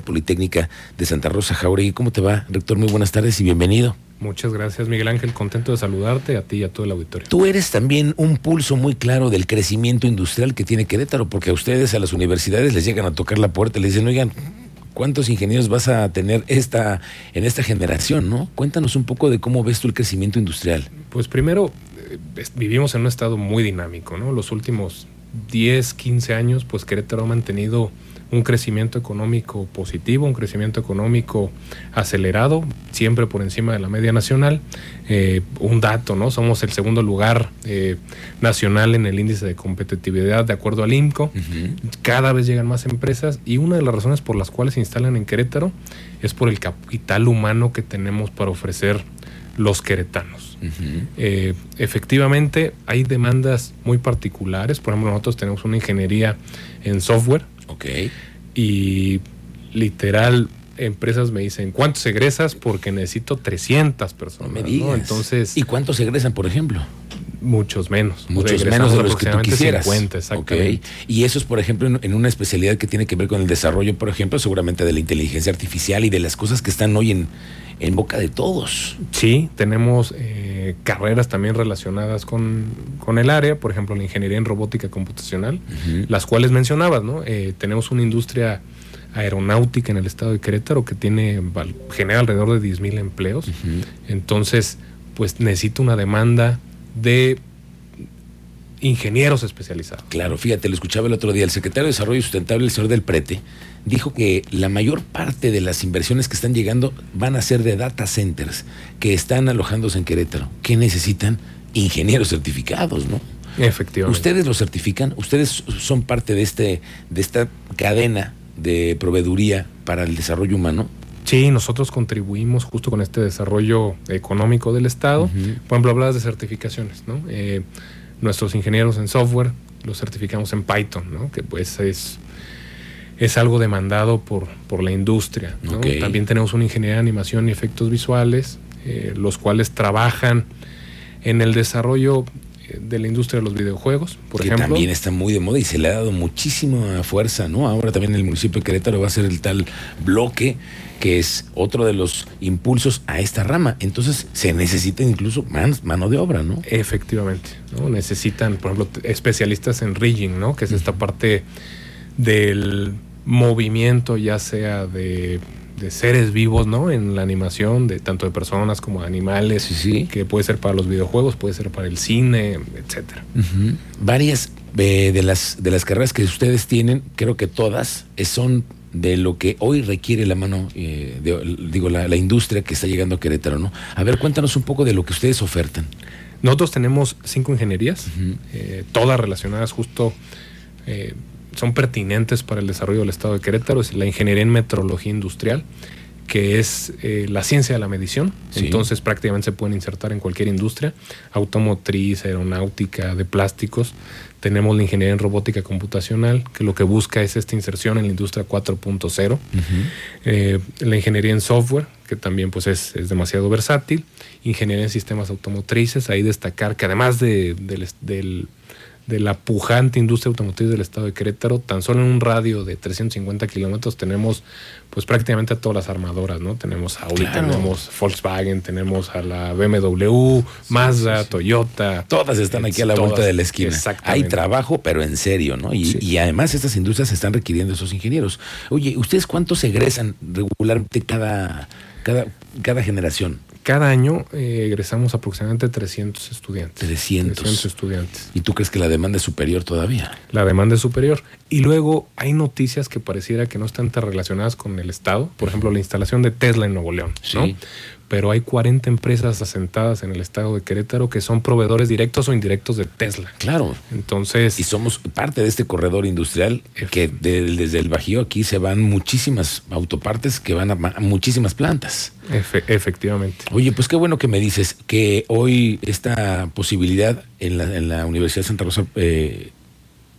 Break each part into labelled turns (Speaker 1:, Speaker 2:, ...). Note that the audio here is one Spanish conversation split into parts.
Speaker 1: Politécnica de Santa Rosa Jauregui. ¿Cómo te va, rector? Muy buenas tardes y bienvenido.
Speaker 2: Muchas gracias, Miguel Ángel. Contento de saludarte a ti y a todo el auditorio.
Speaker 1: Tú eres también un pulso muy claro del crecimiento industrial que tiene Querétaro, porque a ustedes, a las universidades, les llegan a tocar la puerta y les dicen, oigan, ¿cuántos ingenieros vas a tener esta, en esta generación? ¿no? Cuéntanos un poco de cómo ves tú el crecimiento industrial.
Speaker 2: Pues primero, eh, vivimos en un estado muy dinámico, ¿no? Los últimos 10, 15 años, pues Querétaro ha mantenido un crecimiento económico positivo, un crecimiento económico acelerado, siempre por encima de la media nacional. Eh, un dato, ¿no? Somos el segundo lugar eh, nacional en el índice de competitividad de acuerdo al IMCO. Cada vez llegan más empresas y una de las razones por las cuales se instalan en Querétaro es por el capital humano que tenemos para ofrecer los queretanos. Eh, efectivamente, hay demandas muy particulares. Por ejemplo, nosotros tenemos una ingeniería en software
Speaker 1: Ok.
Speaker 2: y literal empresas me dicen, ¿cuántos egresas? Porque necesito 300 personas.
Speaker 1: No me digas.
Speaker 2: Entonces,
Speaker 1: ¿Y cuántos egresan, por ejemplo?
Speaker 2: Muchos menos.
Speaker 1: Muchos menos de los que tú quisieras.
Speaker 2: 50, exactamente.
Speaker 1: Ok. Y eso es, por ejemplo, en, en una especialidad que tiene que ver con el desarrollo, por ejemplo, seguramente de la inteligencia artificial y de las cosas que están hoy en, en boca de todos.
Speaker 2: Sí, tenemos eh, carreras también relacionadas con, con el área, por ejemplo, la ingeniería en robótica computacional, las cuales mencionabas, ¿no? Eh, tenemos una industria aeronáutica en el estado de Querétaro que tiene genera alrededor de 10 mil empleos.
Speaker 1: Ujú.
Speaker 2: Entonces, pues necesita una demanda de ingenieros especializados.
Speaker 1: Claro, fíjate, lo escuchaba el otro día, el secretario de Desarrollo Sustentable, el señor del Prete, dijo que la mayor parte de las inversiones que están llegando van a ser de data centers que están alojándose en Querétaro, que necesitan ingenieros certificados, ¿no?
Speaker 2: Efectivamente.
Speaker 1: Ustedes los certifican, ustedes son parte de este de esta cadena de proveeduría para el desarrollo humano.
Speaker 2: Sí, nosotros contribuimos justo con este desarrollo económico del Estado. Por ejemplo, hablabas de certificaciones, ¿no? Eh, nuestros ingenieros en software los certificamos en Python, ¿no? Que pues es, es algo demandado por, por la industria, ¿no? También tenemos una ingeniería de animación y efectos visuales, eh, los cuales trabajan en el desarrollo de la industria de los videojuegos, por
Speaker 1: que
Speaker 2: ejemplo.
Speaker 1: también está muy de moda y se le ha dado muchísima fuerza, ¿no? Ahora también el municipio de Querétaro va a ser el tal bloque que es otro de los impulsos a esta rama. Entonces se necesita incluso man- mano de obra, ¿no?
Speaker 2: Efectivamente, ¿no? Necesitan, por ejemplo, especialistas en rigging, ¿no? Que es esta parte del movimiento, ya sea de, de seres vivos, ¿no? En la animación, de tanto de personas como de animales,
Speaker 1: Sí, sí.
Speaker 2: que puede ser para los videojuegos, puede ser para el cine, etcétera.
Speaker 1: Varias eh, de las de las carreras que ustedes tienen, creo que todas eh, son de lo que hoy requiere la mano, eh, de- digo, la, la industria que está llegando a Querétaro, ¿no? A ver, cuéntanos un poco de lo que ustedes ofertan.
Speaker 2: Nosotros tenemos cinco ingenierías, eh, todas relacionadas justo, eh, son pertinentes para el desarrollo del estado de Querétaro. Es la ingeniería en metrología industrial, que es eh, la ciencia de la medición.
Speaker 1: Sí.
Speaker 2: Entonces prácticamente se pueden insertar en cualquier industria, automotriz, aeronáutica, de plásticos. Tenemos la ingeniería en robótica computacional, que lo que busca es esta inserción en la industria 4.0. Eh, la ingeniería en software, que también pues es, es demasiado versátil. Ingeniería en sistemas automotrices, ahí destacar que además de, del, del- de la pujante industria automotriz del estado de Querétaro, tan solo en un radio de 350 kilómetros tenemos pues prácticamente a todas las armadoras, ¿no? Tenemos Audi,
Speaker 1: Claro.
Speaker 2: tenemos Volkswagen, tenemos a la BMW, Mazda, Toyota.
Speaker 1: Todas están aquí a la
Speaker 2: Todas,
Speaker 1: vuelta de la esquina. Hay trabajo, pero en serio, ¿no? Y, y además estas industrias están requiriendo esos ingenieros. Oye, ¿ustedes cuántos egresan regularmente cada, cada, cada generación?
Speaker 2: Cada año eh, egresamos aproximadamente 300 estudiantes.
Speaker 1: 300.
Speaker 2: 300 estudiantes.
Speaker 1: ¿Y tú crees que la demanda es superior todavía?
Speaker 2: La demanda es superior. Y luego hay noticias que pareciera que no están tan relacionadas con el Estado. Por ejemplo, la instalación de Tesla en Nuevo León. ¿no? Pero hay 40 empresas asentadas en el estado de Querétaro que son proveedores directos o indirectos de Tesla.
Speaker 1: Claro.
Speaker 2: Entonces,
Speaker 1: Y somos parte de este corredor industrial que de- desde el Bajío aquí se van muchísimas autopartes que van a, ma- a muchísimas plantas.
Speaker 2: efe- efectivamente.
Speaker 1: Oye, pues qué bueno que me dices que hoy esta posibilidad en la, en la Universidad de Santa Rosa eh,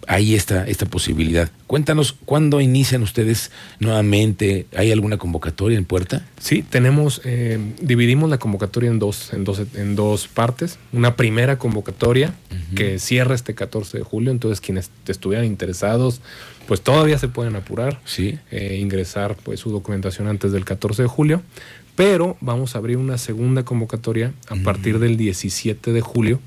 Speaker 1: hay esta, esta posibilidad. Cuéntanos, ¿cuándo inician ustedes nuevamente? ¿Hay alguna convocatoria en puerta?
Speaker 2: Sí, tenemos, eh, dividimos la convocatoria en dos, en, dos, en dos partes. Una primera convocatoria que cierra este 14 de julio, entonces quienes estuvieran interesados pues todavía se pueden apurar,
Speaker 1: Sí.
Speaker 2: eh, ingresar pues su documentación antes del 14 de julio, pero vamos a abrir una segunda convocatoria a partir del 17 de julio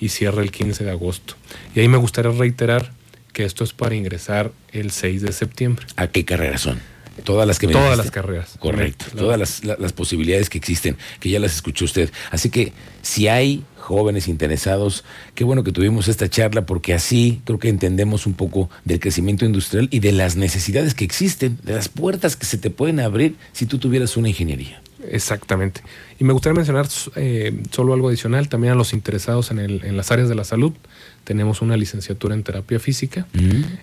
Speaker 2: y cierra el 15 de agosto. Y ahí me gustaría reiterar que esto es para ingresar el 6 de septiembre.
Speaker 1: ¿A qué carreras son? Todas las que me
Speaker 2: Todas
Speaker 1: dijiste.
Speaker 2: las carreras.
Speaker 1: Correcto, todas las, la- las posibilidades que existen, que ya las escuchó usted. Así que si hay jóvenes interesados, qué bueno que tuvimos esta charla porque así creo que entendemos un poco del crecimiento industrial y de las necesidades que existen, de las puertas que se te pueden abrir si tú tuvieras una ingeniería.
Speaker 2: Exactamente. Y me gustaría mencionar eh, solo algo adicional, también a los interesados en, el- en las áreas de la salud. Tenemos una licenciatura en terapia física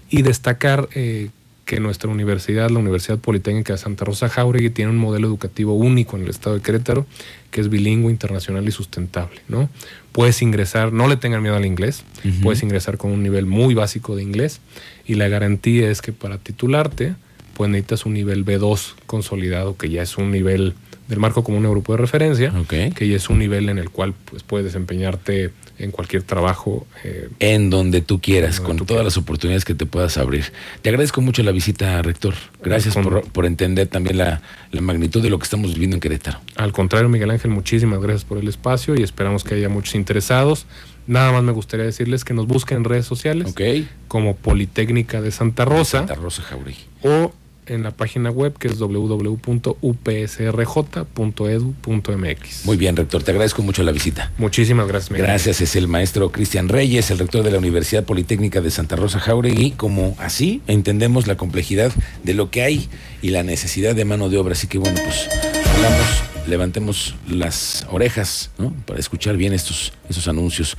Speaker 2: y destacar eh, que nuestra universidad, la Universidad Politécnica de Santa Rosa Jauregui, tiene un modelo educativo único en el estado de Querétaro, que es bilingüe, internacional y sustentable. ¿no? Puedes ingresar, no le tengan miedo al inglés, puedes ingresar con un nivel muy básico de inglés y la garantía es que para titularte, pues necesitas un nivel B2 consolidado, que ya es un nivel del marco común europeo de referencia,
Speaker 1: Ok.
Speaker 2: que ya es un nivel en el cual pues, puedes desempeñarte en cualquier trabajo. eh,
Speaker 1: En donde tú quieras,
Speaker 2: donde
Speaker 1: con
Speaker 2: tú
Speaker 1: todas
Speaker 2: quieras.
Speaker 1: las oportunidades que te puedas abrir. Te agradezco mucho la visita, rector. Gracias
Speaker 2: Con-
Speaker 1: por, por entender también la, la magnitud de lo que estamos viviendo en Querétaro.
Speaker 2: Al contrario, Miguel Ángel, muchísimas gracias por el espacio y esperamos que haya muchos interesados. Nada más me gustaría decirles que nos busquen en redes sociales como Politécnica de Santa Rosa
Speaker 1: Santa Rosa Jauregui.
Speaker 2: o en la página web que es www.upsrj.edu.mx.
Speaker 1: Muy bien, rector. Te agradezco mucho la visita.
Speaker 2: Muchísimas gracias, Miguel.
Speaker 1: Gracias, es el maestro Cristian Reyes, el rector de la Universidad Politécnica de Santa Rosa Jauregui. Como así entendemos la complejidad de lo que hay y la necesidad de mano de obra. Así que bueno, pues hagamos, levantemos las orejas ¿no? para escuchar bien estos, estos anuncios.